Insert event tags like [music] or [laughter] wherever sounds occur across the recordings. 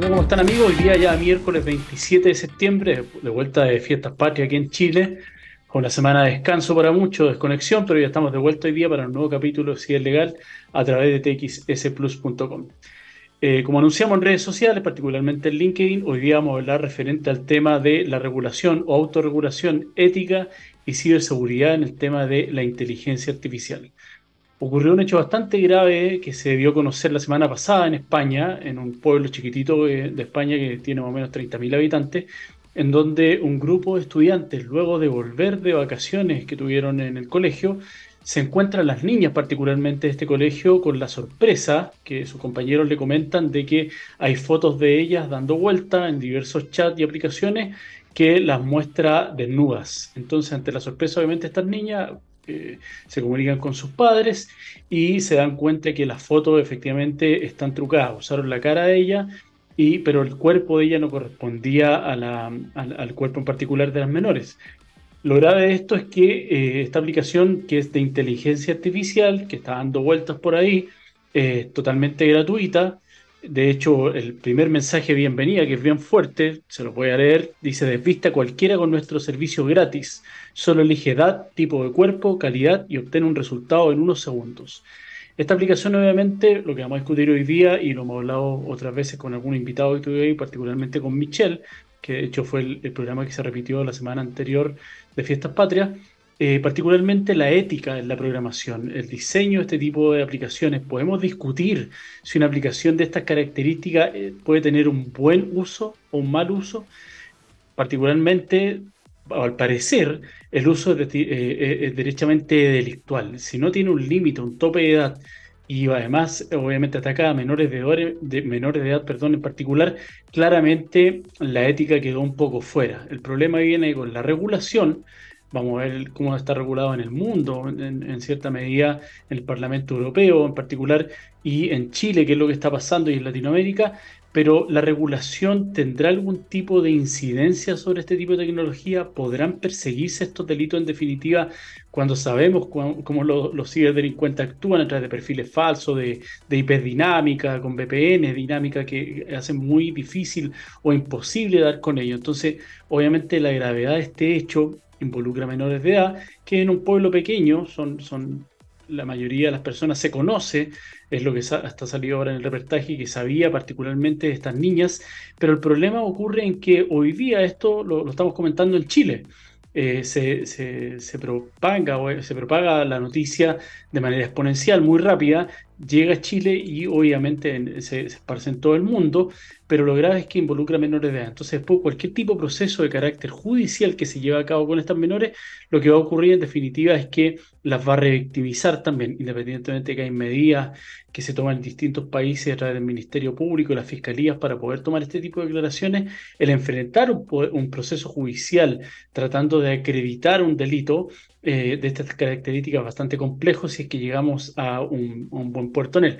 ¿Cómo están amigos? Hoy día ya miércoles 27 de septiembre, de vuelta de Fiestas Patrias aquí en Chile, con la semana de descanso para muchos, desconexión, pero ya estamos de vuelta hoy día para un nuevo capítulo de Si Legal a través de txsplus.com. Eh, como anunciamos en redes sociales, particularmente en LinkedIn, hoy día vamos a hablar referente al tema de la regulación o autorregulación ética y ciberseguridad en el tema de la inteligencia artificial. Ocurrió un hecho bastante grave que se dio a conocer la semana pasada en España, en un pueblo chiquitito de España que tiene más o menos 30.000 habitantes, en donde un grupo de estudiantes, luego de volver de vacaciones que tuvieron en el colegio, se encuentran las niñas particularmente de este colegio con la sorpresa que sus compañeros le comentan de que hay fotos de ellas dando vuelta en diversos chats y aplicaciones que las muestra desnudas. Entonces, ante la sorpresa, obviamente, estas niñas eh, se comunican con sus padres y se dan cuenta que las fotos efectivamente están trucadas. Usaron la cara de ella, y, pero el cuerpo de ella no correspondía al cuerpo en particular de las menores. Lo grave de esto es que eh, esta aplicación, que es de inteligencia artificial, que está dando vueltas por ahí, es totalmente gratuita. De hecho, el primer mensaje bienvenida, que es bien fuerte, se lo voy a leer, dice, desvista cualquiera con nuestro servicio gratis. Solo elige edad, tipo de cuerpo, calidad y obtiene un resultado en unos segundos. Esta aplicación, obviamente, lo que vamos a discutir hoy día, y lo hemos hablado otras veces con algún invitado que tuve hoy, particularmente con Michelle, que de hecho fue el, programa que se repitió la semana anterior de Fiestas Patrias, eh, particularmente la ética en la programación, el diseño de este tipo de aplicaciones. Podemos discutir si una aplicación de estas características eh, puede tener un buen uso o un mal uso. Particularmente, al parecer, el uso es, eh, es derechamente delictual. Si no tiene un límite, un tope de edad, y además obviamente ataca a menores de, edad, de, menores de edad perdón, en particular, claramente la ética quedó un poco fuera. El problema viene con la regulación, vamos a ver cómo está regulado en el mundo, en, cierta medida en el Parlamento Europeo en particular, y en Chile, que es lo que está pasando, y en Latinoamérica, pero la regulación tendrá algún tipo de incidencia sobre este tipo de tecnología? ¿Podrán perseguirse estos delitos en definitiva cuando sabemos cómo los, ciberdelincuentes actúan a través de perfiles falsos, de, de IP dinámica, con VPN dinámica que hacen muy difícil o imposible dar con ello? Entonces, obviamente la gravedad de este hecho involucra menores de edad que en un pueblo pequeño son, son la mayoría de las personas se conoce, es lo que está salido ahora en el reportaje, que sabía particularmente de estas niñas, pero el problema ocurre en que hoy día esto lo, estamos comentando en Chile. Eh, se, se, propaga, se propaga la noticia de manera exponencial, muy rápida, llega a Chile y obviamente se, esparce en todo el mundo, pero lo grave es que involucra menores de edad. Entonces, después, cualquier tipo de proceso de carácter judicial que se lleve a cabo con estas menores, lo que va a ocurrir en definitiva es que las va a revictimizar también, independientemente de que hay medidas que se toman en distintos países a través del Ministerio Público y las fiscalías para poder tomar este tipo de declaraciones, el enfrentar un, proceso judicial tratando de acreditar un delito eh, de estas características bastante complejo si es que llegamos a un, buen puerto en él.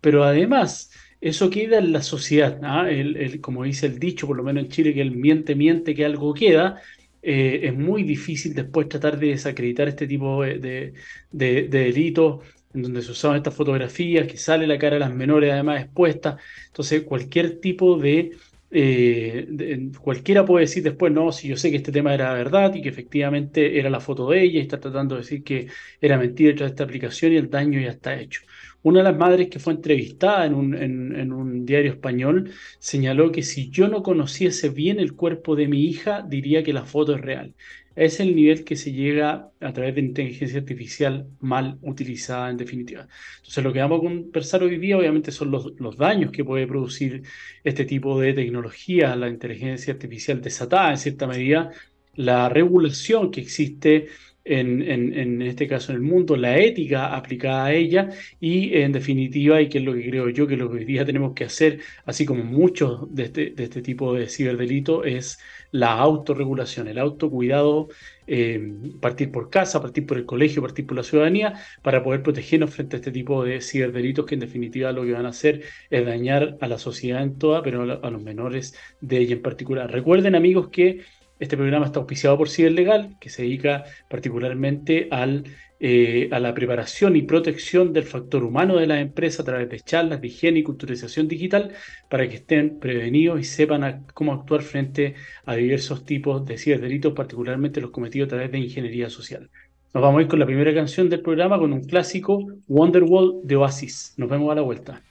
Pero además, eso queda en la sociedad, ¿ah? el, como dice el dicho, por lo menos en Chile, que el miente, miente, que algo queda. Eh, es muy difícil después tratar de desacreditar este tipo de, de delitos en donde se usaban estas fotografías, que sale la cara de las menores además expuesta. Entonces, cualquier tipo de, eh, Cualquiera puede decir después, no, si yo sé que este tema era verdad y que efectivamente era la foto de ella y está tratando de decir que era mentira tras esta aplicación y el daño ya está hecho. Una de las madres que fue entrevistada en un, diario español señaló que si yo no conociese bien el cuerpo de mi hija, diría que la foto es real es el nivel que se llega a través de inteligencia artificial mal utilizada en definitiva. Entonces lo que vamos a conversar hoy día obviamente son los, los daños que puede producir este tipo de tecnología, la inteligencia artificial desatada en cierta medida, la regulación que existe en, en, este caso en el mundo, la ética aplicada a ella y en definitiva, y que es lo que creo yo que lo que hoy día tenemos que hacer, así como muchos de este, de este tipo de ciberdelito, es la autorregulación, el autocuidado, eh, partir por casa, partir por el colegio, partir por la ciudadanía, para poder protegernos frente a este tipo de ciberdelitos que en definitiva lo que van a hacer es dañar a la sociedad en toda, pero a, los menores de ella en particular. Recuerden amigos que Este programa está auspiciado por Ciberlegal, que se dedica particularmente al, eh, a la preparación y protección del factor humano de la empresa a través de charlas de higiene y culturización digital para que estén prevenidos y sepan cómo actuar frente a diversos tipos de ciberdelitos, particularmente los cometidos a través de ingeniería social. Nos vamos a ir con la primera canción del programa con un clásico, Wonderwall de Oasis. Nos vemos a la vuelta.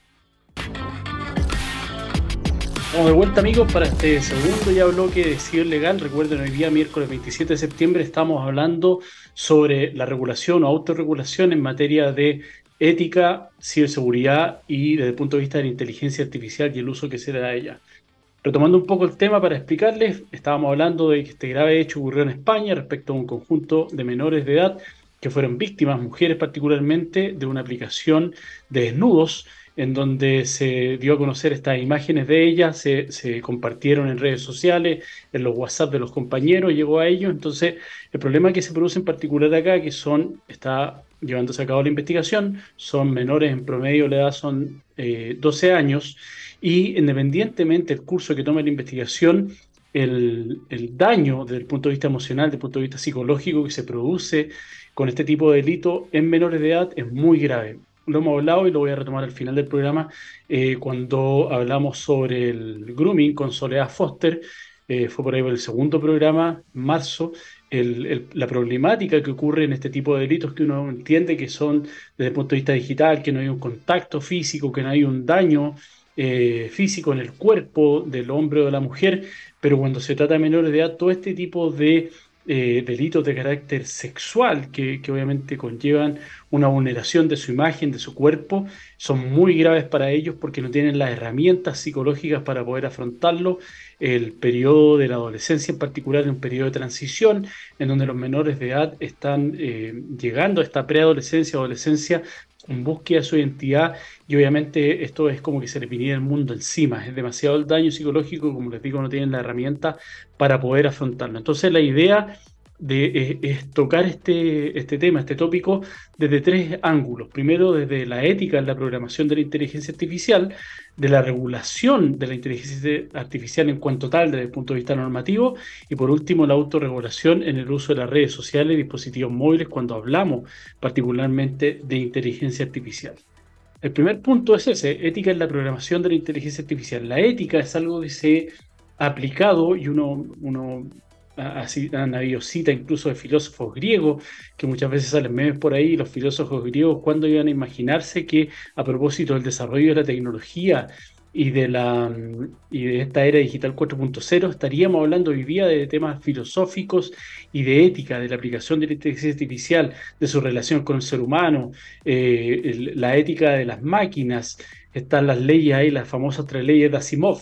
Vamos de vuelta amigos para este segundo ya bloque de Ciber. Recuerden, hoy día miércoles 27 de septiembre estamos hablando sobre la regulación o autorregulación en materia de ética, ciberseguridad y desde el punto de vista de la inteligencia artificial y el uso que se le da a ella. Retomando un poco el tema para explicarles, estábamos hablando de que este grave hecho ocurrió en España respecto a un conjunto de menores de edad que fueron víctimas, mujeres particularmente, de una aplicación de desnudos en donde se dio a conocer estas imágenes de ellas, se, compartieron en redes sociales, en los WhatsApp de los compañeros, llegó a ellos. Entonces, el problema que se produce en particular acá, que son, está llevándose a cabo la investigación, son menores en promedio, la edad son 12 eh, años, y independientemente del curso que tome la investigación, el, el, daño desde el punto de vista emocional, desde el punto de vista psicológico que se produce con este tipo de delito en menores de edad es muy grave lo hemos hablado y lo voy a retomar al final del programa, eh, cuando hablamos sobre el grooming con Soledad Foster, eh, fue por ahí el segundo programa, marzo, la problemática que ocurre en este tipo de delitos que uno entiende que son desde el punto de vista digital, que no hay un contacto físico, que no hay un daño eh, físico en el cuerpo del hombre o de la mujer, pero cuando se trata de menores de edad, todo este tipo de eh, delitos de carácter sexual que, obviamente conllevan una vulneración de su imagen, de su cuerpo, son muy graves para ellos porque no tienen las herramientas psicológicas para poder afrontarlo. El periodo de la adolescencia en particular es un periodo de transición en donde los menores de edad están eh, llegando a esta preadolescencia, adolescencia en búsqueda de su identidad y obviamente esto es como que se le viniera el mundo encima, es demasiado el daño psicológico, como les digo, no tienen la herramienta para poder afrontarlo. Entonces la idea de es, tocar este, este tema, este tópico, desde tres ángulos. Primero, desde la ética en la programación de la inteligencia artificial, de la regulación de la inteligencia artificial en cuanto tal desde el punto de vista normativo, y por último, la autorregulación en el uso de las redes sociales y dispositivos móviles cuando hablamos particularmente de inteligencia artificial. El primer punto es ese, ética en la programación de la inteligencia artificial. La ética es algo que se ha aplicado y uno, uno habido citas incluso de filósofos griegos, que muchas veces salen memes por ahí, los filósofos griegos, cuando iban a imaginarse que a propósito del desarrollo de la tecnología y de, la, y de esta era digital 4.0, estaríamos hablando hoy día de temas filosóficos y de ética, de la aplicación de la inteligencia artificial, de su relación con el ser humano, eh, la ética de las máquinas, están las leyes ahí, las famosas tres leyes de Asimov.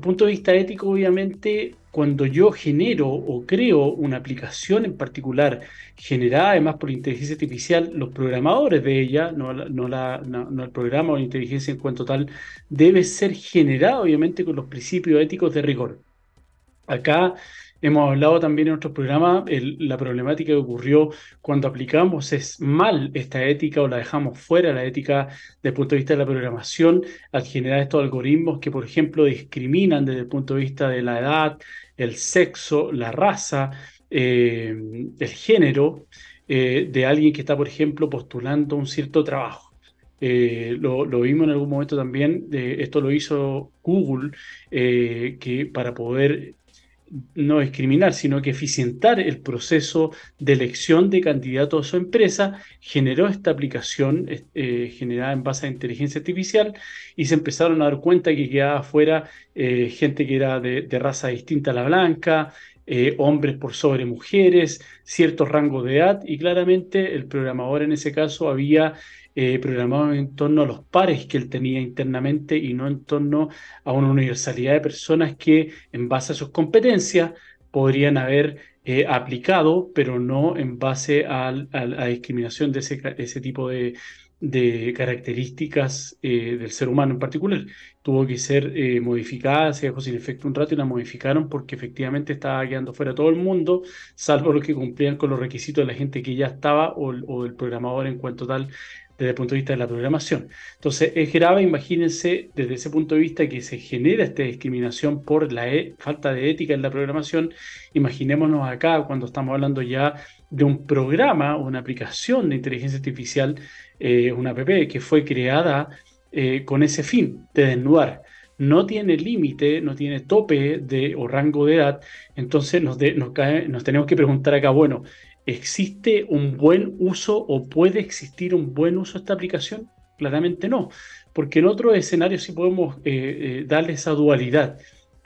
Punto de vista ético, obviamente, cuando yo genero o creo una aplicación en particular generada además por inteligencia artificial, los programadores de ella, no, no, el programa o la inteligencia en cuanto tal, debe ser generado obviamente con los principios éticos de rigor. Acá Hemos hablado también en otros programas la problemática que ocurrió cuando aplicamos es mal esta ética o la dejamos fuera, la ética desde el punto de vista de la programación, al generar estos algoritmos que, por ejemplo, discriminan desde el punto de vista de la edad, el sexo, la raza, eh, el género eh, de alguien que está, por ejemplo, postulando un cierto trabajo. Eh, lo, vimos en algún momento también, esto lo hizo Google, que para poder no discriminar, sino que eficientar el proceso de elección de candidatos a su empresa, generó esta aplicación eh, generada en base a inteligencia artificial y se empezaron a dar cuenta que quedaba fuera eh, gente que era de, raza distinta a la blanca, eh, hombres por sobre mujeres, ciertos rangos de edad y claramente el programador en ese caso había eh, programado en torno a los pares que él tenía internamente y no en torno a una universalidad de personas que en base a sus competencias podrían haber eh, aplicado, pero no en base a, la discriminación de ese, tipo de, características eh, del ser humano en particular. Tuvo que ser modificada, se dejó sin efecto un rato y la modificaron porque efectivamente estaba quedando fuera todo el mundo, salvo los que cumplían con los requisitos de la gente que ya estaba o, o el programador en cuanto tal desde el punto de vista de la programación. Entonces, es grave, imagínense, desde ese punto de vista que se genera esta discriminación por la e, falta de ética en la programación. Imaginémonos acá cuando estamos hablando ya de un programa, una aplicación de inteligencia artificial, eh, una app que fue creada eh, con ese fin de desnudar. No tiene límite, no tiene tope de, o rango de edad, entonces nos, nos tenemos que preguntar acá, bueno, ¿existe un buen uso o puede existir un buen uso de esta aplicación? Claramente no, porque en otros escenarios sí podemos eh, darle esa dualidad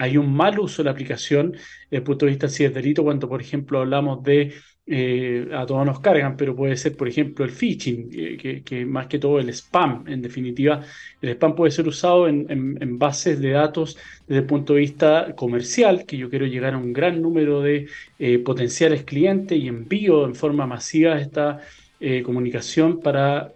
hay un mal uso de la aplicación desde el punto de vista si es delito, cuando por ejemplo hablamos de eh, a todos nos cargan, pero puede ser, por ejemplo, el phishing, eh, que, más que todo el spam, en definitiva, el spam puede ser usado en, bases de datos desde el punto de vista comercial, que yo quiero llegar a un gran número de eh, potenciales clientes y envío en forma masiva esta comunicación para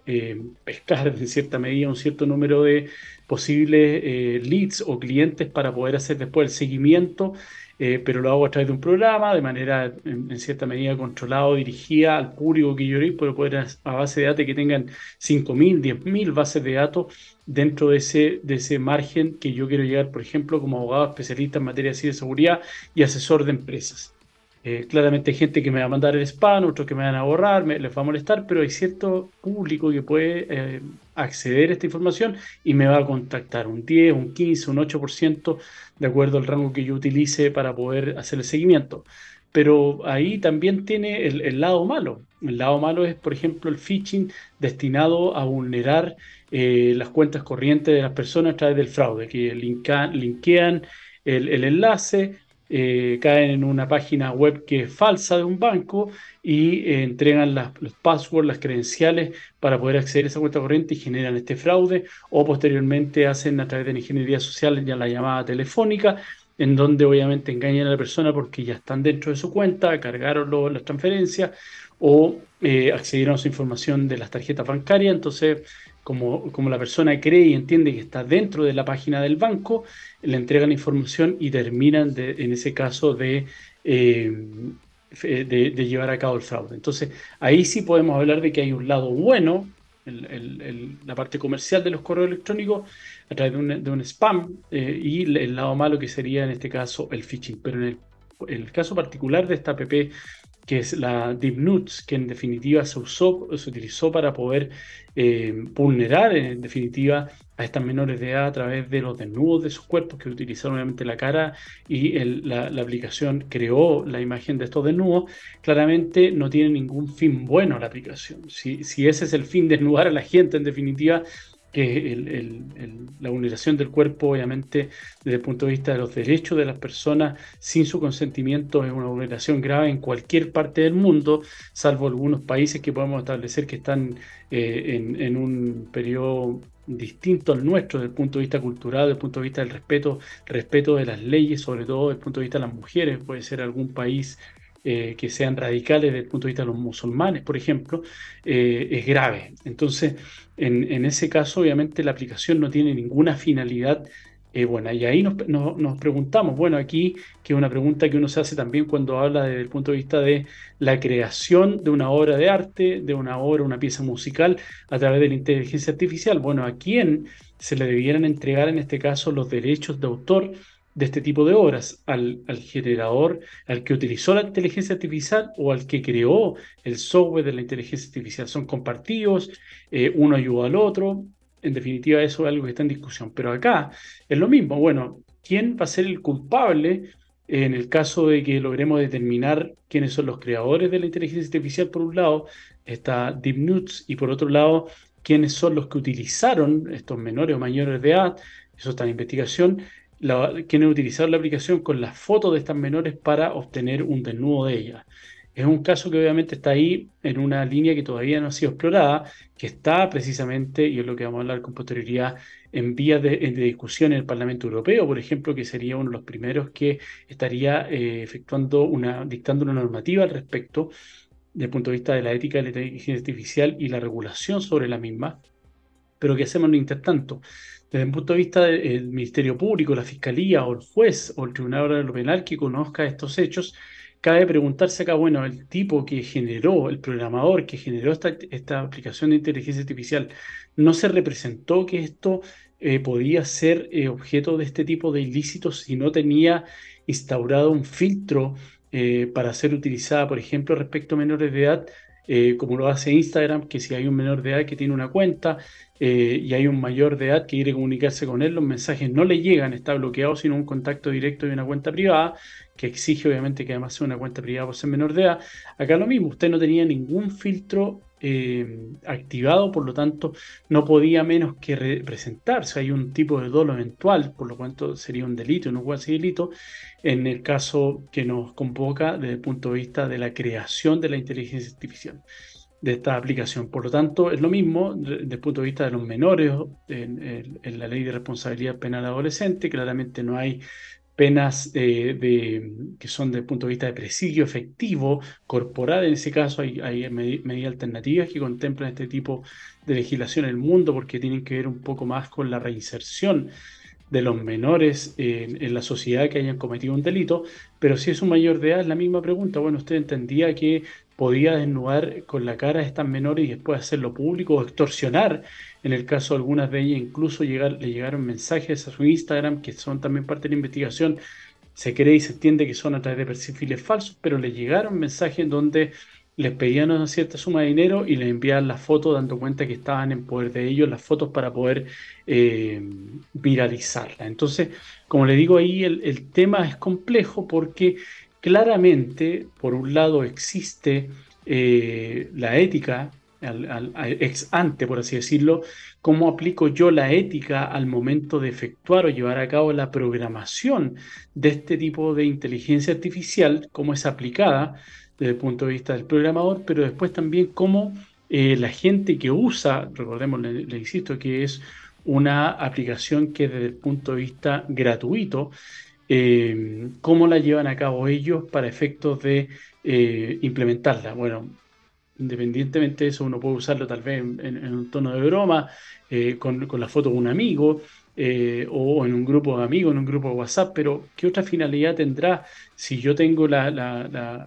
pescar [laughs] en cierta medida un cierto número de posibles leads o clientes para poder hacer después el seguimiento eh, pero lo hago a través de un programa, de manera en, cierta medida controlado, dirigida al público que yo pero poder a, base de datos que tengan 5.000, 10.000 bases de datos dentro de ese, de ese margen que yo quiero llegar, por ejemplo, como abogado especialista en materia de ciberseguridad y asesor de empresas. Eh, claramente hay gente que me va a mandar el spam, otros que me van a borrar, les va a molestar, pero hay cierto público que puede eh, acceder a esta información y me va a contactar un 10, un 15, un 8% de acuerdo al rango que yo utilice para poder hacer el seguimiento. Pero ahí también tiene el, lado malo. El lado malo es, por ejemplo, el phishing destinado a vulnerar eh, las cuentas corrientes de las personas a través del fraude, que linkean el, el enlace, eh, caen en una página web que es falsa de un banco y eh, entregan los passwords, las credenciales para poder acceder a esa cuenta corriente y generan este fraude. O posteriormente hacen a través de la ingeniería social ya la llamada telefónica en donde obviamente engañan a la persona porque ya están dentro de su cuenta, cargaron las transferencias o eh, accedieron a su información de las tarjetas bancarias, entonces como, como la persona cree y entiende que está dentro de la página del banco, le entregan información y terminan en ese caso eh, de, de, llevar a cabo el fraude. Entonces, ahí sí podemos hablar de que hay un lado bueno, la parte comercial de los correos electrónicos, a través de un, spam, eh, y el lado malo que sería en este caso el phishing. Pero en el caso particular de esta app que es la DeepNuts, que en definitiva se usó, se utilizó para poder eh, vulnerar en definitiva a estas menores de edad a través de los desnudos de sus cuerpos, que utilizaron obviamente la cara y la, aplicación creó la imagen de estos desnudos, claramente no tiene ningún fin bueno la aplicación. Si, si ese es el fin, [laughs] desnudar a la gente en definitiva, que la vulneración del cuerpo, obviamente, desde el punto de vista de los derechos de las personas, sin su consentimiento, es una vulneración grave en cualquier parte del mundo, salvo algunos países que podemos establecer que están eh, en, un periodo distinto al nuestro desde el punto de vista cultural, desde el punto de vista del respeto, respeto de las leyes, sobre todo desde el punto de vista de las mujeres, puede ser algún país eh, que sean radicales desde el punto de vista de los musulmanes, por ejemplo, eh, es grave. Entonces, en, ese caso, obviamente, la aplicación no tiene ninguna finalidad eh, buena. Y ahí nos, nos, preguntamos, bueno, aquí, que es una pregunta que uno se hace también cuando habla desde el punto de vista de la creación de una obra de arte, de una obra, una pieza musical, a través de la inteligencia artificial. Bueno, ¿a quién se le debieran entregar en este caso los derechos de autor? De este tipo de obras, al, generador, al que utilizó la inteligencia artificial o al que creó el software de la inteligencia artificial. Son compartidos, eh, uno ayuda al otro, en definitiva eso es algo que está en discusión. Pero acá es lo mismo, bueno, ¿quién va a ser el culpable en el caso de que logremos determinar quiénes son los creadores de la inteligencia artificial por un lado, está DeepNuts, y por otro lado, quiénes son los que utilizaron estos menores o mayores de edad, eso está en investigación, la, quienes utilizaron la aplicación con las fotos de estas menores para obtener un desnudo de ellas. Es un caso que obviamente está ahí en una línea que todavía no ha sido explorada, que está precisamente, y es lo que vamos a hablar con posterioridad, en vías de, discusión en el Parlamento Europeo, por ejemplo, que sería uno de los primeros que estaría eh, efectuando una, dictando una normativa al respecto, desde el punto de vista de la ética de la inteligencia artificial y la regulación sobre la misma. Pero ¿qué hacemos mientras tanto? Desde el punto de vista del Ministerio Público, la Fiscalía o el juez o el Tribunal Penal que conozca estos hechos, cabe preguntarse acá, bueno, el tipo que generó, el programador que generó esta, esta aplicación de inteligencia artificial, ¿no se representó que esto eh, podía ser eh, objeto de este tipo de ilícitos si no tenía instaurado un filtro eh, para ser utilizada, por ejemplo, respecto a menores de edad? Como lo hace Instagram, que si hay un menor de edad que tiene una cuenta y hay un mayor de edad que quiere comunicarse con él, los mensajes no le llegan, está bloqueado, sino un contacto directo de una cuenta privada que exige obviamente que además sea una cuenta privada por ser menor de edad. Acá lo mismo, usted no tenía ningún filtro eh, activado, por lo tanto no podía menos que representarse. Hay un tipo de dolo eventual, por lo tanto sería un delito, no cuasi delito, en el caso que nos convoca desde el punto de vista de la creación de la inteligencia artificial de esta aplicación. Por lo tanto, es lo mismo desde el punto de vista de los menores en, en la ley de responsabilidad penal adolescente. Claramente no hay penas de, que son desde el punto de vista de presidio efectivo corporal. En ese caso hay, hay medidas alternativas que contemplan este tipo de legislación en el mundo porque tienen que ver un poco más con la reinserción de los menores en, la sociedad que hayan cometido un delito, pero si es un mayor de edad, la misma pregunta. Bueno, usted entendía que podía desnudar con la cara a estas menores y después hacerlo público o extorsionar. En el caso de algunas de ellas, incluso llegar, le llegaron mensajes a su Instagram que son también parte de la investigación. Se cree y se entiende que son a través de perfiles falsos, pero le llegaron mensajes en donde les pedían una cierta suma de dinero y les enviaban las fotos dando cuenta que estaban en poder de ellos las fotos para poder eh, viralizarla. Entonces, como le digo ahí, el, tema es complejo porque claramente, por un lado, existe eh, la ética ex ante, por así decirlo, cómo aplico yo la ética al momento de efectuar o llevar a cabo la programación de este tipo de inteligencia artificial, cómo es aplicada desde el punto de vista del programador, pero después también cómo eh, la gente que usa, recordemos, le, insisto, que es una aplicación que desde el punto de vista gratuito, eh, cómo la llevan a cabo ellos para efectos de eh, implementarla. Bueno, independientemente de eso, uno puede usarlo tal vez en, un tono de broma, con, con, la foto de un amigo, eh, o en un grupo de amigos, en un grupo de WhatsApp, pero ¿qué otra finalidad tendrá si yo tengo la,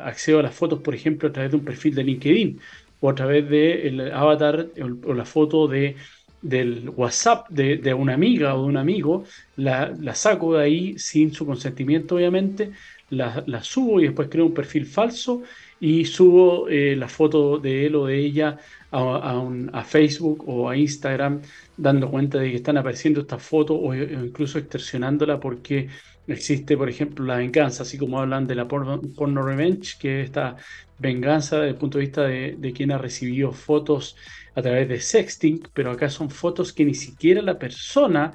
acceso a las fotos, por ejemplo, a través de un perfil de LinkedIn o a través del avatar o, la foto de, del WhatsApp de, de, una amiga o de un amigo, la, saco de ahí sin su consentimiento, obviamente, la, subo y después creo un perfil falso y subo eh, la foto de él o de ella a, Facebook o a Instagram dando cuenta de que están apareciendo estas fotos o, incluso extorsionándola porque existe, por ejemplo, la venganza, así como hablan de la porno, revenge, que es esta venganza desde el punto de vista de, quien ha recibido fotos a través de sexting, pero acá son fotos que ni siquiera la persona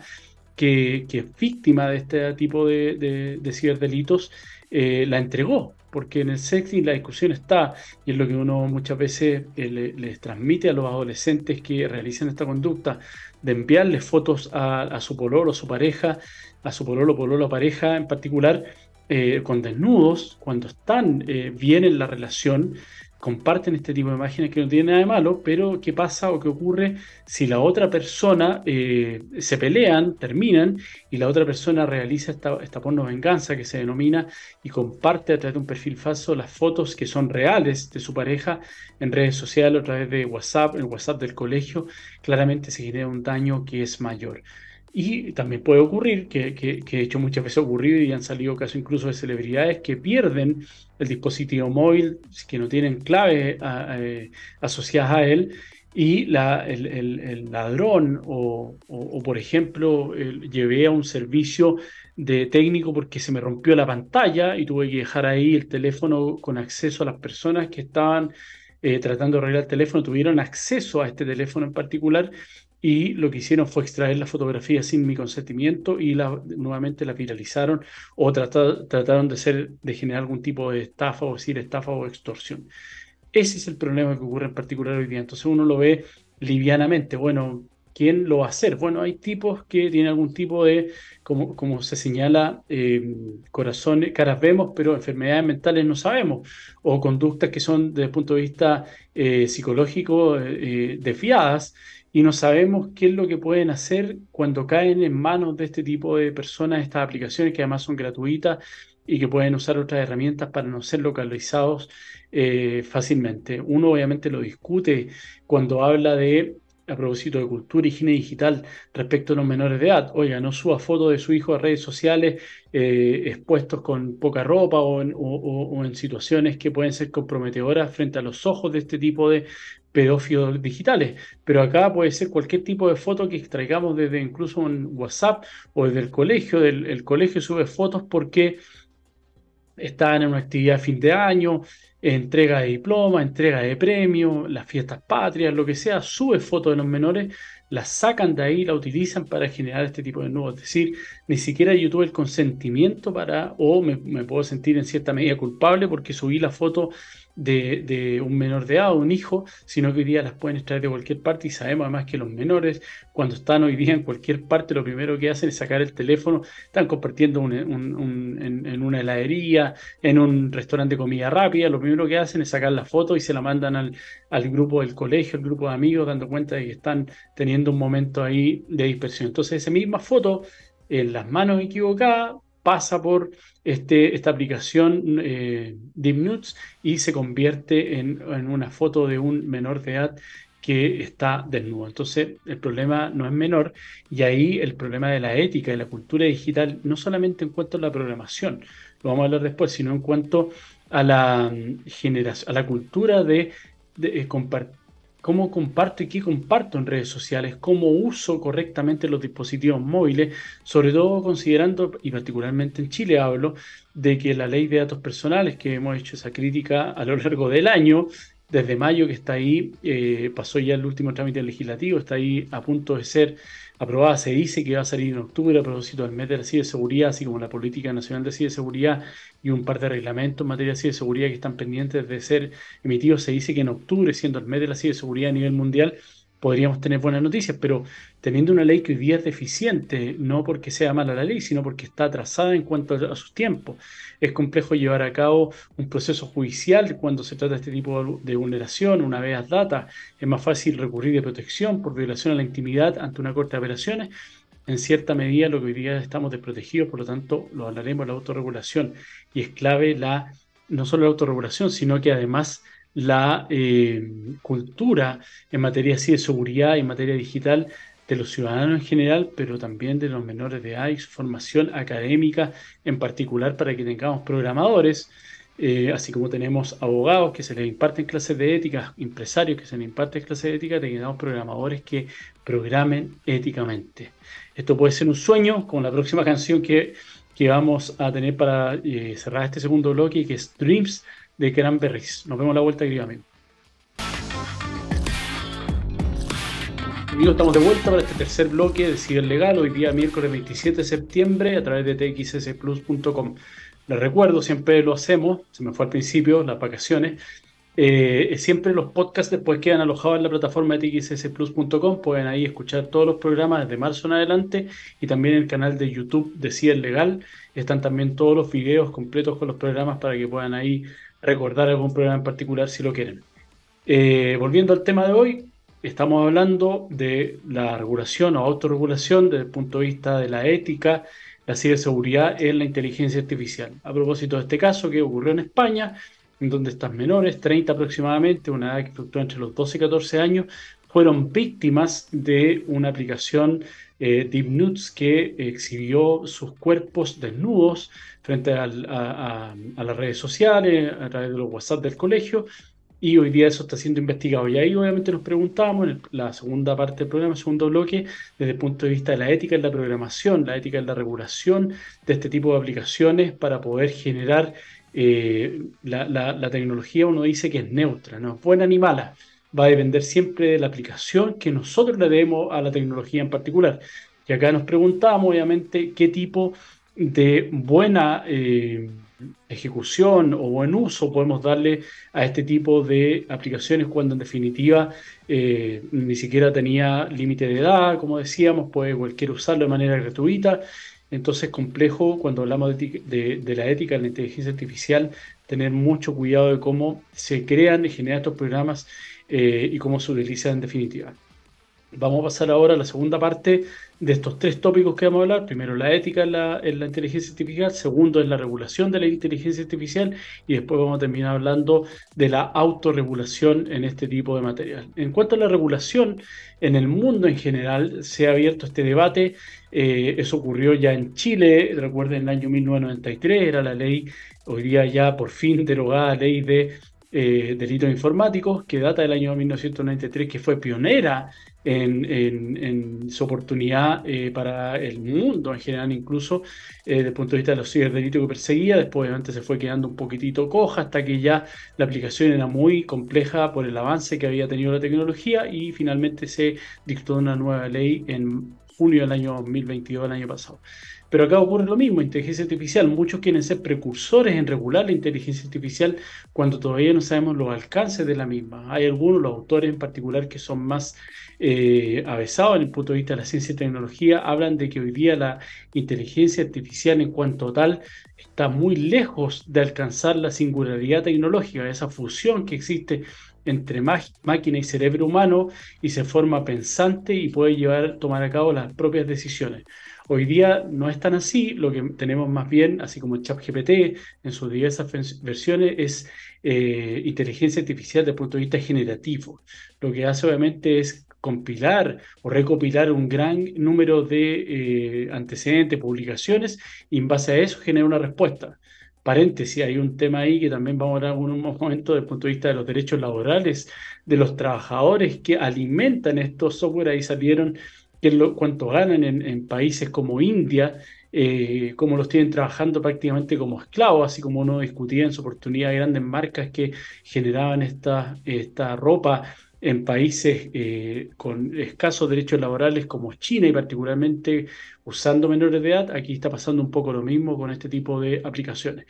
que, es víctima de este tipo de, de, ciberdelitos eh, la entregó porque en el sexting la discusión está, y es lo que uno muchas veces eh, les transmite a los adolescentes que realizan esta conducta, de enviarles fotos a, su pololo, a su pareja, a su pololo, pololo, pareja en particular, eh, con desnudos, cuando están eh, bien en la relación, comparten este tipo de imágenes que no tienen nada de malo, pero ¿qué pasa o qué ocurre si la otra persona eh, se pelean, terminan, y la otra persona realiza esta, esta porno venganza que se denomina y comparte a través de un perfil falso las fotos que son reales de su pareja en redes sociales, a través de WhatsApp, el WhatsApp del colegio, claramente se genera un daño que es mayor. Y también puede ocurrir, que, que, de hecho muchas veces ha ocurrido y han salido casos incluso de celebridades que pierden el dispositivo móvil, que no tienen clave eh, asociadas a él, y la, el, ladrón o, o, por ejemplo llevé a un servicio de técnico porque se me rompió la pantalla y tuve que dejar ahí el teléfono con acceso a las personas que estaban eh, tratando de arreglar el teléfono, tuvieron acceso a este teléfono en particular y lo que hicieron fue extraer la fotografía sin mi consentimiento y nuevamente la viralizaron o trataron de, ser, de generar algún tipo de estafa o decir estafa o extorsión. Ese es el problema que ocurre en particular hoy día. Entonces uno lo ve livianamente. Bueno, ¿quién lo va a hacer? Bueno, hay tipos que tienen algún tipo de, como, como se señala, eh, corazones, caras vemos, pero enfermedades mentales no sabemos, o conductas que son desde el punto de vista eh, psicológico eh, desviadas y no sabemos qué es lo que pueden hacer cuando caen en manos de este tipo de personas estas aplicaciones que además son gratuitas y que pueden usar otras herramientas para no ser localizados eh, fácilmente. Uno obviamente lo discute cuando habla de a propósito de cultura y higiene digital respecto a los menores de edad. Oiga, no suba fotos de su hijo a redes sociales eh, expuestos con poca ropa o en, situaciones que pueden ser comprometedoras frente a los ojos de este tipo de pedófilos digitales. Pero acá puede ser cualquier tipo de foto que extraigamos desde incluso un WhatsApp o desde el colegio. Del, el colegio sube fotos porque están en una actividad de fin de año, entrega de diploma, entrega de premio, las fiestas patrias, lo que sea, sube fotos de los menores, las sacan de ahí, la utilizan para generar este tipo de nuevos. Es decir, ni siquiera yo tuve el consentimiento para, o me puedo sentir en cierta medida culpable porque subí la foto de, un menor de edad o un hijo, sino que hoy día las pueden extraer de cualquier parte y sabemos además que los menores cuando están hoy día en cualquier parte lo primero que hacen es sacar el teléfono, están compartiendo en, una heladería, en un restaurante de comida rápida, lo primero que hacen es sacar la foto y se la mandan al, al grupo del colegio, al grupo de amigos, dando cuenta de que están teniendo un momento ahí de dispersión. Entonces esa misma foto en las manos equivocadas pasa por este, esta aplicación eh, y se convierte en, una foto de un menor de edad que está desnudo. Entonces, el problema no es menor y ahí el problema de la ética y la cultura digital, no solamente en cuanto a la programación, lo vamos a hablar después, sino en cuanto a la mm, generación, a la cultura de, de eh, compartir cómo comparto y qué comparto en redes sociales, cómo uso correctamente los dispositivos móviles, sobre todo considerando, y particularmente en Chile hablo, de que la ley de datos personales, que hemos hecho esa crítica a lo largo del año, desde mayo que está ahí, eh, pasó ya el último trámite legislativo, está ahí a punto de ser aprobada. Se dice que va a salir en octubre a propósito del la ciberseguridad, así como la Política Nacional de Ciberseguridad y un par de reglamentos en materia de ciberseguridad que están pendientes de ser emitidos. Se dice que en octubre, siendo el mes de la ciberseguridad a nivel mundial, podríamos tener buenas noticias, pero teniendo una ley que hoy día es deficiente, no porque sea mala la ley, sino porque está atrasada en cuanto a sus tiempos. Es complejo llevar a cabo un proceso judicial cuando se trata de este tipo de vulneración, una vez data, es más fácil recurrir de protección por violación a la intimidad ante una corte de operaciones. En cierta medida, lo que hoy día estamos desprotegidos, por lo tanto, lo hablaremos de la autorregulación. Y es clave la, no solo la autorregulación, sino que además la eh, cultura en materia de seguridad en materia digital de los ciudadanos en general, pero también de los menores de edad formación académica en particular para que tengamos programadores, eh, así como tenemos abogados que se les imparten clases de ética, empresarios que se les imparten clases de ética, tengamos programadores que programen éticamente. Esto puede ser un sueño, con la próxima canción que, que vamos a tener para eh, cerrar este segundo bloque, que es Dreams de Cranberries. Nos vemos la vuelta, querido amigo. Amigos, estamos de vuelta para este tercer bloque de Ciber Legal, hoy día miércoles 27 de septiembre a través de txsplus.com. Les recuerdo, siempre lo hacemos, se me fue al principio, las vacaciones. Eh, siempre los podcasts después quedan alojados en la plataforma de txsplus.com. Pueden ahí escuchar todos los programas desde marzo en adelante y también el canal de YouTube de Ciber Legal. Están también todos los videos completos con los programas para que puedan ahí recordar algún programa en particular si lo quieren. Eh, volviendo al tema de hoy, estamos hablando de la regulación o autorregulación desde el punto de vista de la ética, la ciberseguridad en la inteligencia artificial. A propósito de este caso que ocurrió en España, en donde estas menores, 30 aproximadamente, una edad que fluctúa entre los 12 y 14 años, fueron víctimas de una aplicación eh, Deep Nudes que exhibió sus cuerpos desnudos frente a, las redes sociales, a través de los WhatsApp del colegio, y hoy día eso está siendo investigado. Y ahí obviamente nos preguntamos en la segunda parte del programa, segundo bloque, desde el punto de vista de la ética en la programación, la ética en la regulación de este tipo de aplicaciones para poder generar eh, la, la, tecnología, uno dice que es neutra, no es buena ni mala va a depender siempre de la aplicación que nosotros le demos a la tecnología en particular. Y acá nos preguntamos, obviamente, qué tipo de buena eh, ejecución o buen uso podemos darle a este tipo de aplicaciones cuando en definitiva eh, ni siquiera tenía límite de edad, como decíamos, puede cualquiera usarlo de manera gratuita. Entonces es complejo cuando hablamos de, de, la ética de la inteligencia artificial tener mucho cuidado de cómo se crean y generan estos programas eh, y cómo se utiliza en definitiva. Vamos a pasar ahora a la segunda parte de estos tres tópicos que vamos a hablar. Primero, la ética en la, inteligencia artificial. Segundo, en la regulación de la inteligencia artificial. Y después vamos a terminar hablando de la autorregulación en este tipo de material. En cuanto a la regulación, en el mundo en general se ha abierto este debate. Eh, eso ocurrió ya en Chile. Recuerden, en el año 1993 era la ley, hoy día ya por fin derogada, ley de eh, delitos informáticos, que data del año 1993, que fue pionera en, su oportunidad eh, para el mundo en general, incluso eh, desde el punto de vista de los ciberdelitos que perseguía. Después, obviamente, se fue quedando un poquitito coja hasta que ya la aplicación era muy compleja por el avance que había tenido la tecnología y finalmente se dictó una nueva ley en junio del año 2022, del año pasado. Pero acá ocurre lo mismo, inteligencia artificial. Muchos quieren ser precursores en regular la inteligencia artificial cuando todavía no sabemos los alcances de la misma. Hay algunos, los autores en particular, que son más eh, avesados en el punto de vista de la ciencia y tecnología, hablan de que hoy día la inteligencia artificial en cuanto tal está muy lejos de alcanzar la singularidad tecnológica, esa fusión que existe entre máquina y cerebro humano y se forma pensante y puede llevar tomar a cabo las propias decisiones. Hoy día no es tan así, lo que tenemos más bien, así como ChatGPT en sus diversas versiones, es eh, inteligencia artificial desde el punto de vista generativo. Lo que hace obviamente es compilar o recopilar un gran número de eh, antecedentes, publicaciones, y en base a eso genera una respuesta. Paréntesis, hay un tema ahí que también vamos a hablar en un momento desde el punto de vista de los derechos laborales de los trabajadores que alimentan estos software. Ahí salieron cuánto ganan en, países como India, eh, cómo los tienen trabajando prácticamente como esclavos, así como uno discutía en su oportunidad grandes marcas que generaban esta, esta ropa en países eh, con escasos derechos laborales como China y particularmente usando menores de edad, aquí está pasando un poco lo mismo con este tipo de aplicaciones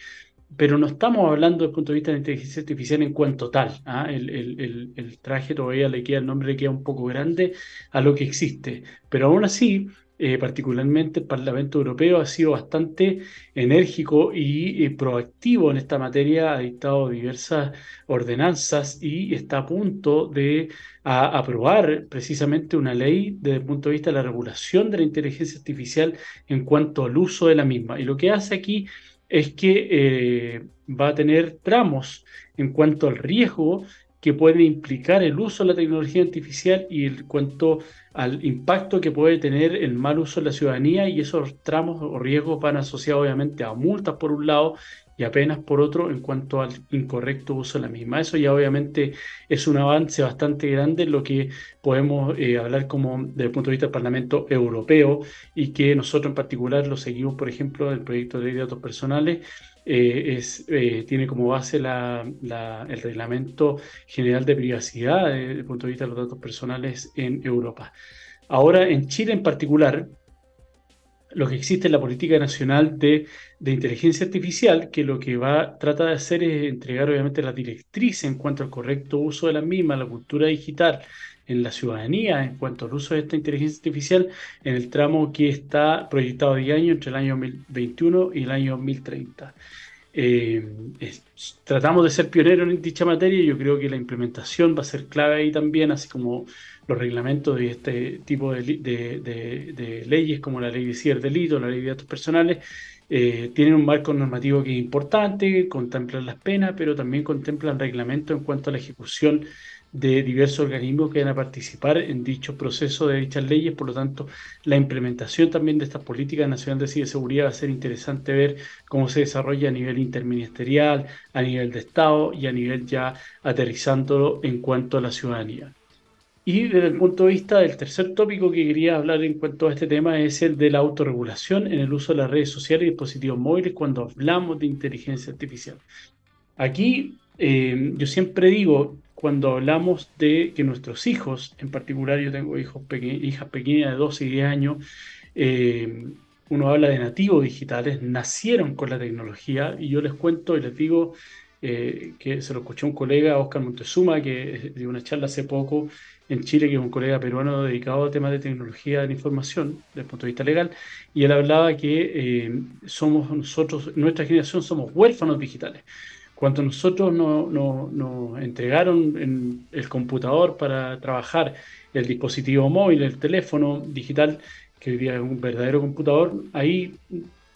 pero no estamos hablando desde el punto de vista de inteligencia artificial en cuanto tal. ¿ah? El, traje todavía le queda, el nombre le queda un poco grande a lo que existe, pero aún así, eh, particularmente el Parlamento Europeo ha sido bastante enérgico y, proactivo en esta materia, ha dictado diversas ordenanzas y está a punto de aprobar precisamente una ley desde el punto de vista de la regulación de la inteligencia artificial en cuanto al uso de la misma. Y lo que hace aquí es que eh, va a tener tramos en cuanto al riesgo que puede implicar el uso de la tecnología artificial y en cuanto al impacto que puede tener el mal uso de la ciudadanía y esos tramos o riesgos van asociados obviamente a multas por un lado y apenas por otro en cuanto al incorrecto uso de la misma. Eso ya obviamente es un avance bastante grande en lo que podemos eh, hablar como desde el punto de vista del Parlamento Europeo y que nosotros en particular lo seguimos, por ejemplo, el proyecto de ley de datos personales. Eh, es, eh, tiene como base el Reglamento General de Privacidad desde el punto de vista de los datos personales en Europa. Ahora, en Chile en particular, lo que existe en la política nacional de, inteligencia artificial, que lo que trata de hacer es entregar obviamente la directriz en cuanto al correcto uso de la misma, la cultura digital en la ciudadanía en cuanto al uso de esta inteligencia artificial en el tramo que está proyectado de año entre el año 2021 y el año 2030. Eh, tratamos de ser pioneros en dicha materia y yo creo que la implementación va a ser clave ahí también, así como los reglamentos de este tipo de, leyes como la ley de ciberdelito, la ley de datos personales, eh, tienen un marco normativo que es importante, contemplan las penas, pero también contemplan reglamentos en cuanto a la ejecución de diversos organismos que van a participar en dicho proceso de dichas leyes. Por lo tanto, la implementación también de estas políticas nacionales de ciberseguridad va a ser interesante ver cómo se desarrolla a nivel interministerial, a nivel de Estado y a nivel ya aterrizándolo en cuanto a la ciudadanía. Y desde el punto de vista del tercer tópico que quería hablar en cuanto a este tema es el de la autorregulación en el uso de las redes sociales y dispositivos móviles cuando hablamos de inteligencia artificial. Aquí eh, yo siempre digo, cuando hablamos de que nuestros hijos, en particular yo tengo hijos hijas pequeñas de 12 y 10 años, eh, uno habla de nativos digitales, nacieron con la tecnología y yo les cuento y les digo eh, que se lo escuchó un colega, Oscar Montezuma, que dio una charla hace poco en Chile, que es un colega peruano dedicado a temas de tecnología de la información desde el punto de vista legal, y él hablaba que eh, somos nosotros, nuestra generación somos huérfanos digitales. Cuando nosotros nos no, entregaron en el computador para trabajar el dispositivo móvil, el teléfono digital, que hoy es un verdadero computador, ahí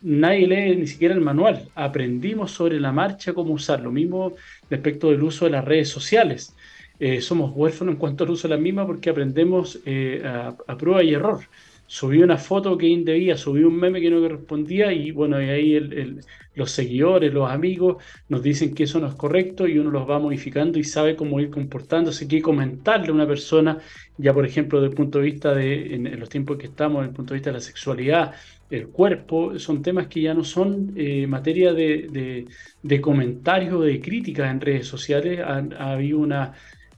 nadie lee ni siquiera el manual. Aprendimos sobre la marcha cómo usar. Lo mismo respecto del uso de las redes sociales. Eh, somos huérfanos en cuanto al uso de las mismas porque aprendemos eh, a, prueba y error subí una foto que indebía, subí un meme que no correspondía y bueno, y ahí los seguidores, los amigos nos dicen que eso no es correcto y uno los va modificando y sabe cómo ir comportándose, qué comentarle a una persona, ya por ejemplo, desde el punto de vista de, en, los tiempos que estamos, desde el punto de vista de la sexualidad, el cuerpo, son temas que ya no son eh, materia de, de, comentarios o de críticas en redes sociales, ha, habido una,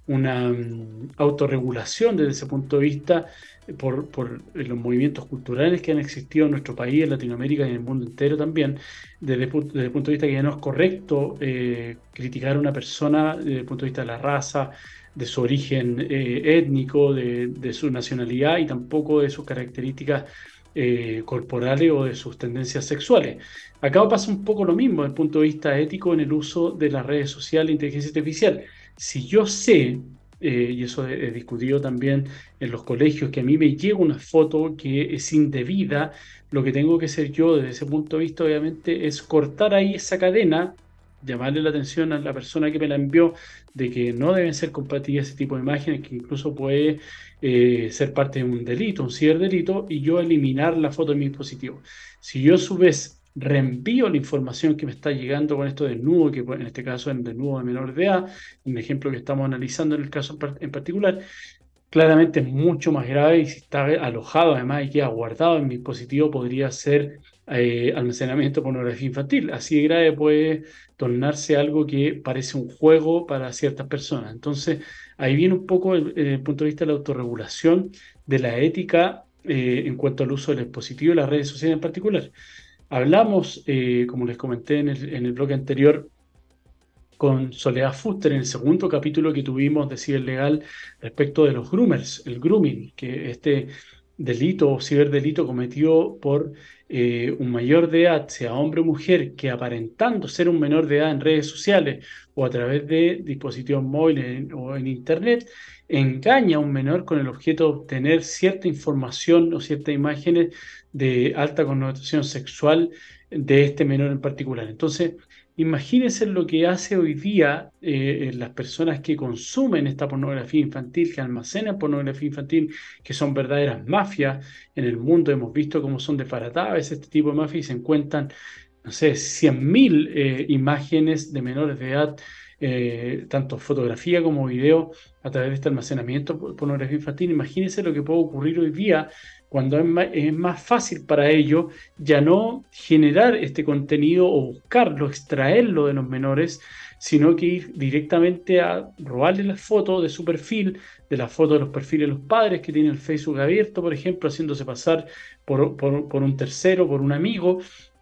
una mm, autorregulación desde ese punto de vista por, por, los movimientos culturales que han existido en nuestro país, en Latinoamérica y en el mundo entero también, desde, el punto de vista que ya no es correcto eh, criticar a una persona desde el punto de vista de la raza, de su origen eh, étnico, de, su nacionalidad y tampoco de sus características eh, corporales o de sus tendencias sexuales. Acá pasa un poco lo mismo desde el punto de vista ético en el uso de las redes sociales e inteligencia artificial. Si yo sé eh, y eso he, discutido también en los colegios, que a mí me llega una foto que es indebida, lo que tengo que hacer yo desde ese punto de vista, obviamente, es cortar ahí esa cadena, llamarle la atención a la persona que me la envió de que no deben ser compartidas ese tipo de imágenes, que incluso puede eh, ser parte de un delito, un ciberdelito, y yo eliminar la foto de mi dispositivo. Si yo a su vez reenvío la información que me está llegando con esto del nudo, que en este caso es el nudo de menor de edad, un ejemplo que estamos analizando en el caso en particular, claramente es mucho más grave y si está alojado además y queda guardado en mi dispositivo podría ser eh, almacenamiento de pornografía infantil. Así de grave puede tornarse algo que parece un juego para ciertas personas. Entonces, ahí viene un poco el, punto de vista de la autorregulación, de la ética eh, en cuanto al uso del dispositivo y las redes sociales en particular. Hablamos, eh, como les comenté en el, en el bloque anterior, con Soledad Fuster en el segundo capítulo que tuvimos de Ciber Legal respecto de los groomers, el grooming, que este delito o ciberdelito cometido por eh, un mayor de edad, sea hombre o mujer, que aparentando ser un menor de edad en redes sociales o a través de dispositivos móviles o en Internet, engaña a un menor con el objeto de obtener cierta información o ciertas imágenes de alta connotación sexual de este menor en particular. Entonces, imagínense lo que hace hoy día eh, las personas que consumen esta pornografía infantil, que almacenan pornografía infantil, que son verdaderas mafias. En el mundo hemos visto cómo son desbaratadas este tipo de mafias y se encuentran, no sé, 100.000 eh, imágenes de menores de edad eh, tanto fotografía como video a través de este almacenamiento por pornografía infantil. Imagínense lo que puede ocurrir hoy día cuando es más, fácil para ellos ya no generar este contenido o buscarlo, extraerlo de los menores, sino que ir directamente a robarle las fotos de su perfil, de las fotos de los perfiles de los padres que tienen el Facebook abierto, por ejemplo, haciéndose pasar por, por un tercero, por un amigo,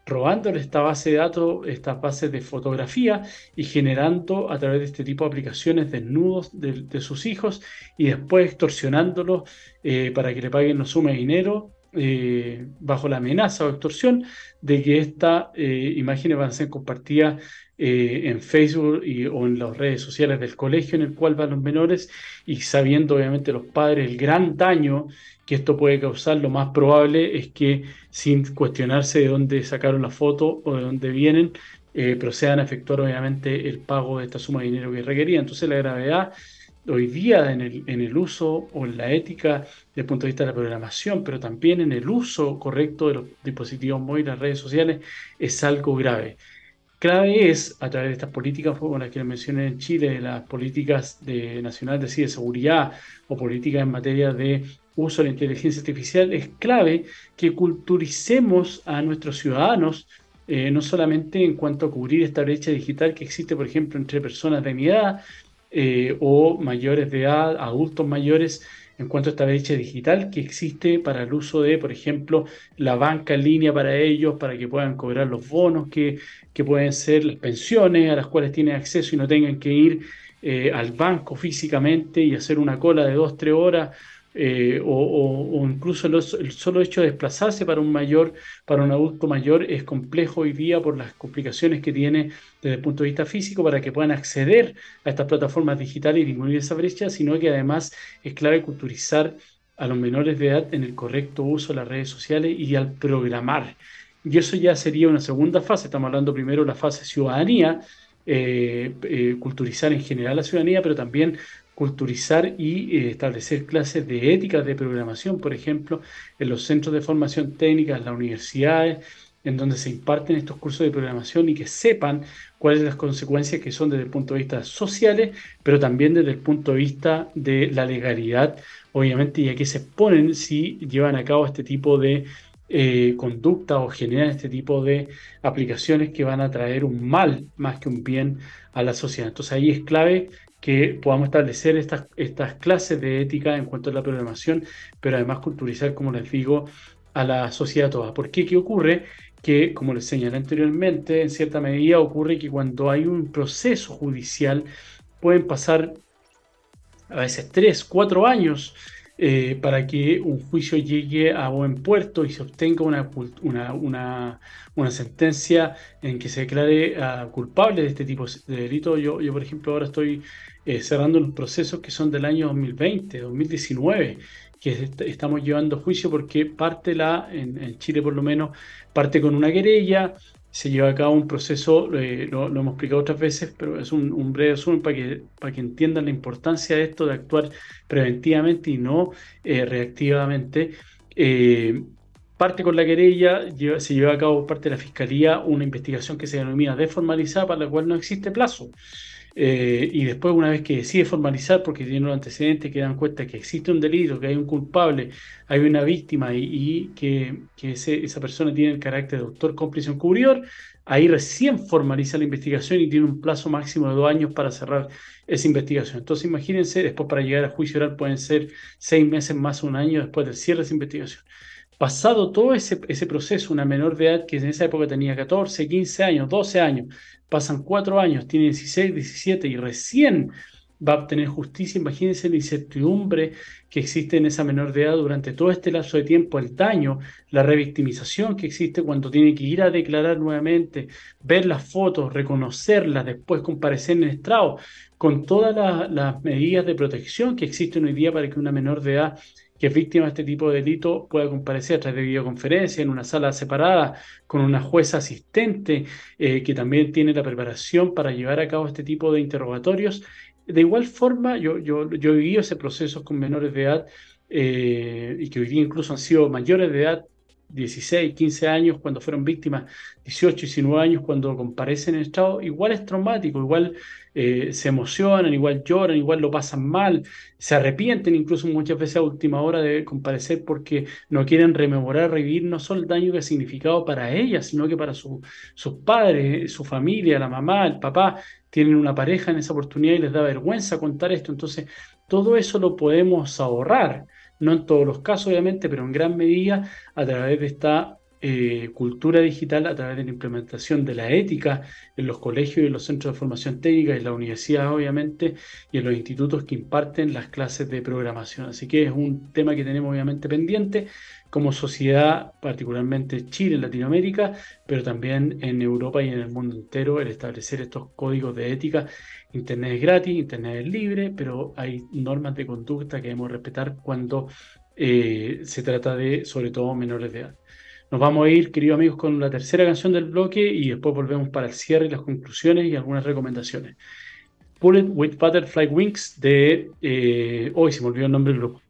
robándole esta base de datos, estas bases de fotografía y generando a través de este tipo de aplicaciones desnudos de, sus hijos y después extorsionándolos eh, para que le paguen una suma de dinero eh, bajo la amenaza o extorsión de que estas eh, imágenes van a ser compartidas en Facebook y, o en las redes sociales del colegio en el cual van los menores y sabiendo obviamente los padres el gran daño que esto puede causar, lo más probable es que sin cuestionarse de dónde sacaron la foto o de dónde vienen, eh, procedan a efectuar obviamente el pago de esta suma de dinero que requería. Entonces la gravedad hoy día en el, en el uso o en la ética desde el punto de vista de la programación, pero también en el uso correcto de los dispositivos móviles, las redes sociales, es algo grave. Clave es, a través de estas políticas como las que mencioné en Chile, las políticas de, nacionales de seguridad o políticas en materia de uso de la inteligencia artificial, es clave que culturicemos a nuestros ciudadanos, eh, no solamente en cuanto a cubrir esta brecha digital que existe, por ejemplo, entre personas de mi edad eh, o mayores de edad, adultos mayores, en cuanto a esta brecha digital que existe para el uso de, por ejemplo, la banca en línea para ellos, para que puedan cobrar los bonos que, que pueden ser las pensiones a las cuales tienen acceso y no tengan que ir eh, al banco físicamente y hacer una cola de dos, tres horas eh, o, incluso el, solo hecho de desplazarse para un mayor, para un adulto mayor, es complejo hoy día por las complicaciones que tiene desde el punto de vista físico para que puedan acceder a estas plataformas digitales y disminuir esa brecha, sino que además es clave culturizar a los menores de edad en el correcto uso de las redes sociales y al programar. Y eso ya sería una segunda fase. Estamos hablando primero de la fase ciudadanía, eh, eh, culturizar en general la ciudadanía, pero también culturizar y eh, establecer clases de ética de programación, por ejemplo, en los centros de formación técnica, en las universidades, en donde se imparten estos cursos de programación y que sepan cuáles las consecuencias que son desde el punto de vista sociales, pero también desde el punto de vista de la legalidad, obviamente, y a qué se exponen si llevan a cabo este tipo de eh, conducta o generan este tipo de aplicaciones que van a traer un mal más que un bien a la sociedad. Entonces ahí es clave que podamos establecer estas, estas clases de ética en cuanto a la programación, pero además culturizar, como les digo, a la sociedad toda. ¿Por qué? ¿Qué ocurre? Que, como les señalé anteriormente, en cierta medida ocurre que cuando hay un proceso judicial pueden pasar a veces tres, cuatro años eh, para que un juicio llegue a buen puerto y se obtenga una, una, una, sentencia en que se declare uh, culpable de este tipo de delito. Yo, yo por ejemplo, ahora estoy eh, cerrando los procesos que son del año 2020, 2019, que estamos llevando juicio porque parte la, en, en Chile por lo menos, parte con una querella, se lleva a cabo un proceso, eh, lo, hemos explicado otras veces, pero es un, breve resumen para que, para que entiendan la importancia de esto, de actuar preventivamente y no eh, reactivamente. Eh, parte con la querella, se lleva a cabo por parte de la Fiscalía una investigación que se denomina deformalizada, para la cual no existe plazo. Eh, y después, una vez que decide formalizar, porque tiene un antecedente que dan cuenta que existe un delito, que hay un culpable, hay una víctima y, que, esa persona tiene el carácter de doctor cómplice encubridor, ahí recién formaliza la investigación y tiene un plazo máximo de dos años para cerrar esa investigación. Entonces, imagínense, después para llegar a juicio oral pueden ser seis meses más un año después del cierre de esa investigación. Pasado todo ese, ese proceso, una menor de edad que en esa época tenía 14, 15 años, 12 años, pasan cuatro años, tiene 16, 17 y recién va a obtener justicia, imagínense la incertidumbre que existe en esa menor de edad durante todo este lapso de tiempo, el daño, la revictimización que existe cuando tiene que ir a declarar nuevamente, ver las fotos, reconocerlas, después comparecer en el estrado, con todas las medidas de protección que existen hoy día para que una menor de edad que es víctima de este tipo de delito pueda comparecer a través de videoconferencia en una sala separada con una jueza asistente eh, que también tiene la preparación para llevar a cabo este tipo de interrogatorios. De igual forma, yo, yo, yo he vivido ese proceso con menores de edad eh, y que hoy día incluso han sido mayores de edad 16, 15 años cuando fueron víctimas, 18, 19 años cuando comparecen en el Estado, igual es traumático, igual eh, se emocionan, igual lloran, igual lo pasan mal, se arrepienten incluso muchas veces a última hora de comparecer porque no quieren rememorar, revivir no solo el daño que ha significado para ellas, sino que para sus padres, su familia, la mamá, el papá, tienen una pareja en esa oportunidad y les da vergüenza contar esto. Entonces, todo eso lo podemos ahorrar no en todos los casos obviamente, pero en gran medida a través de esta eh, cultura digital, a través de la implementación de la ética en los colegios y en los centros de formación técnica, en la universidad obviamente, y en los institutos que imparten las clases de programación. Así que es un tema que tenemos obviamente pendiente como sociedad, particularmente Chile, en Latinoamérica, pero también en Europa y en el mundo entero, el establecer estos códigos de ética Internet es gratis, Internet es libre, pero hay normas de conducta que debemos respetar cuando eh, se trata de, sobre todo, menores de edad. Nos vamos a ir, queridos amigos, con la tercera canción del bloque y después volvemos para el cierre y las conclusiones y algunas recomendaciones. Bullet with Butterfly Wings de... Hoy se me olvidó el nombre del grupo.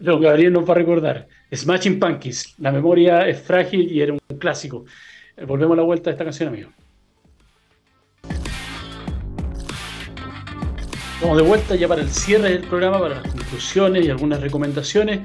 Lo Gabriel nos va a recordar. Smashing Punkies. La memoria es frágil y era un clásico. Eh, volvemos a la vuelta de esta canción, amigos. Estamos de vuelta ya para el cierre del programa, para las conclusiones y algunas recomendaciones.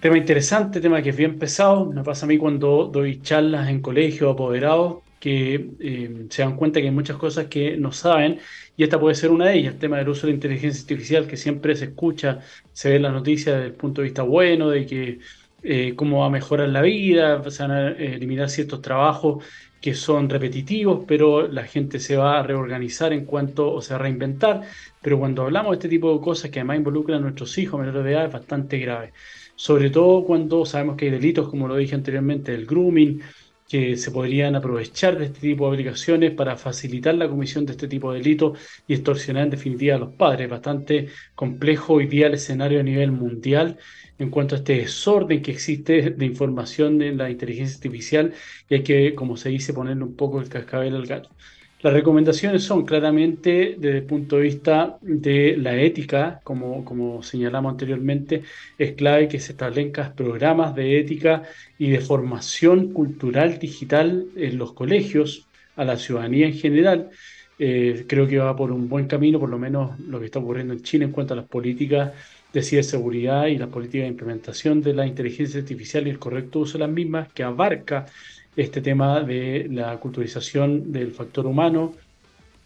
Tema interesante, tema que es bien pesado. Me pasa a mí cuando doy charlas en colegios, apoderados, que eh, se dan cuenta que hay muchas cosas que no saben y esta puede ser una de ellas, el tema del uso de la inteligencia artificial que siempre se escucha, se ve en las noticias desde el punto de vista bueno, de que eh, cómo va a mejorar la vida, se van a eliminar ciertos trabajos que son repetitivos, pero la gente se va a reorganizar en cuanto o se va a reinventar. Pero cuando hablamos de este tipo de cosas que además involucran a nuestros hijos menores de edad es bastante grave. Sobre todo cuando sabemos que hay delitos, como lo dije anteriormente, el grooming, que se podrían aprovechar de este tipo de aplicaciones para facilitar la comisión de este tipo de delitos y extorsionar en definitiva a los padres. Bastante complejo hoy día el escenario a nivel mundial en cuanto a este desorden que existe de información en la inteligencia artificial y hay que, como se dice, ponerle un poco el cascabel al gato. Las recomendaciones son claramente desde el punto de vista de la ética, como, como señalamos anteriormente, es clave que se establezcan programas de ética y de formación cultural digital en los colegios, a la ciudadanía en general. Eh, creo que va por un buen camino, por lo menos lo que está ocurriendo en Chile en cuanto a las políticas de ciberseguridad y las políticas de implementación de la inteligencia artificial y el correcto uso de las mismas, que abarca este tema de la culturización del factor humano,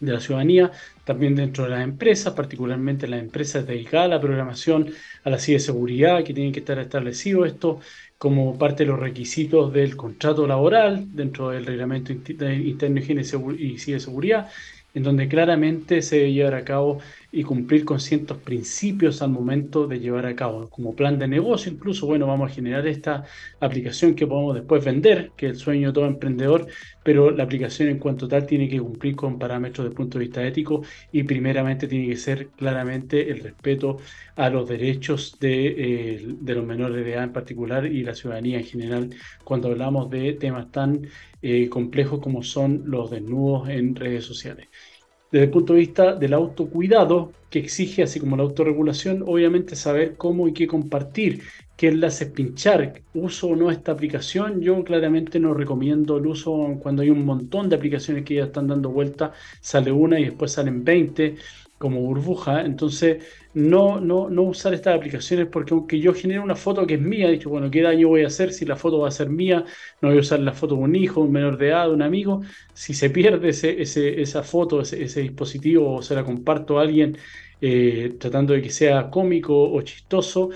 de la ciudadanía, también dentro de las empresas, particularmente las empresas dedicadas a la programación, a la ciberseguridad, que tienen que estar establecidos esto como parte de los requisitos del contrato laboral dentro del reglamento interno de y ciberseguridad, en donde claramente se debe llevar a cabo y cumplir con ciertos principios al momento de llevar a cabo. Como plan de negocio, incluso, bueno, vamos a generar esta aplicación que podemos después vender, que es el sueño de todo emprendedor, pero la aplicación en cuanto tal tiene que cumplir con parámetros desde el punto de vista ético y primeramente tiene que ser claramente el respeto a los derechos de, eh, de los menores de edad en particular y la ciudadanía en general cuando hablamos de temas tan eh, complejos como son los desnudos en redes sociales desde el punto de vista del autocuidado que exige, así como la autorregulación, obviamente saber cómo y qué compartir, qué enlaces pinchar, uso o no esta aplicación. Yo claramente no recomiendo el uso cuando hay un montón de aplicaciones que ya están dando vuelta, sale una y después salen 20 como burbuja. Entonces, no, no, no usar estas aplicaciones porque aunque yo genere una foto que es mía, dicho, bueno, ¿qué daño voy a hacer si la foto va a ser mía? No voy a usar la foto de un hijo, un menor de edad, un amigo. Si se pierde ese, ese, esa foto, ese, ese, dispositivo o se la comparto a alguien eh, tratando de que sea cómico o chistoso,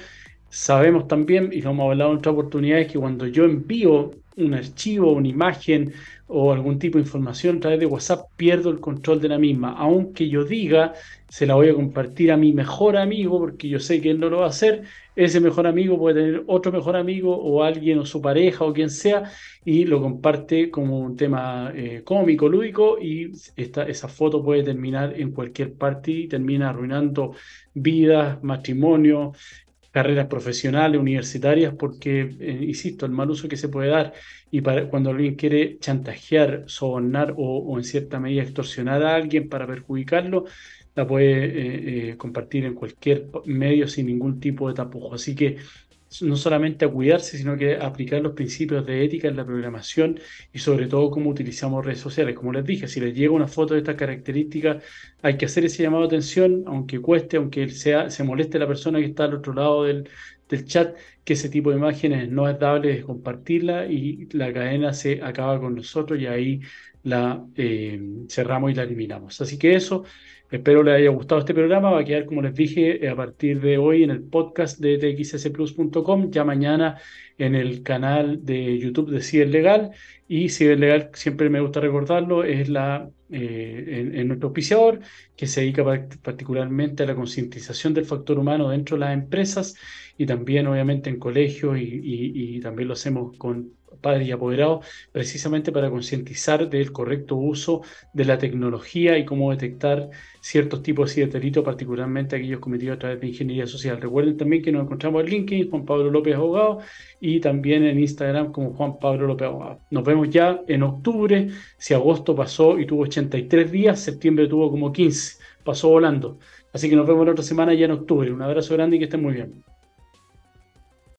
sabemos también, y lo hemos hablado en otras oportunidades, que cuando yo envío un archivo, una imagen o algún tipo de información a través de WhatsApp, pierdo el control de la misma. Aunque yo diga, se la voy a compartir a mi mejor amigo, porque yo sé que él no lo va a hacer, ese mejor amigo puede tener otro mejor amigo o alguien o su pareja o quien sea, y lo comparte como un tema eh, cómico, lúdico, y esta, esa foto puede terminar en cualquier parte y termina arruinando vidas, matrimonio, carreras profesionales, universitarias, porque, eh, insisto, el mal uso que se puede dar y para, cuando alguien quiere chantajear, sobornar o, en cierta medida extorsionar a alguien para perjudicarlo, la puede eh, eh, compartir en cualquier medio sin ningún tipo de tapujo. Así que no solamente a cuidarse, sino que a aplicar los principios de ética en la programación y sobre todo cómo utilizamos redes sociales. Como les dije, si les llega una foto de estas características, hay que hacer ese llamado de atención, aunque cueste, aunque sea, se moleste la persona que está al otro lado del, chat, que ese tipo de imágenes no es dable compartirla y la cadena se acaba con nosotros y ahí la eh, cerramos y la eliminamos. Así que eso. Espero les haya gustado este programa. Va a quedar, como les dije, a partir de hoy en el podcast de txsplus.com, ya mañana en el canal de YouTube de Ciberlegal. Y Ciberlegal, siempre me gusta recordarlo, es la, eh, en, nuestro auspiciador, que se dedica particularmente a la concientización del factor humano dentro de las empresas y también, obviamente, en colegios y también lo hacemos con padres y apoderados, precisamente para concientizar del correcto uso de la tecnología y cómo detectar ciertos tipos de delitos, particularmente aquellos cometidos a través de ingeniería social. Recuerden también que nos encontramos en LinkedIn, Juan Pablo López Abogado, y también en Instagram como Juan Pablo López Abogado. Nos vemos ya en octubre, si agosto pasó y tuvo 83 días, septiembre tuvo como 15, pasó volando. Así que nos vemos la otra semana ya en octubre. Un abrazo grande y que estén muy bien.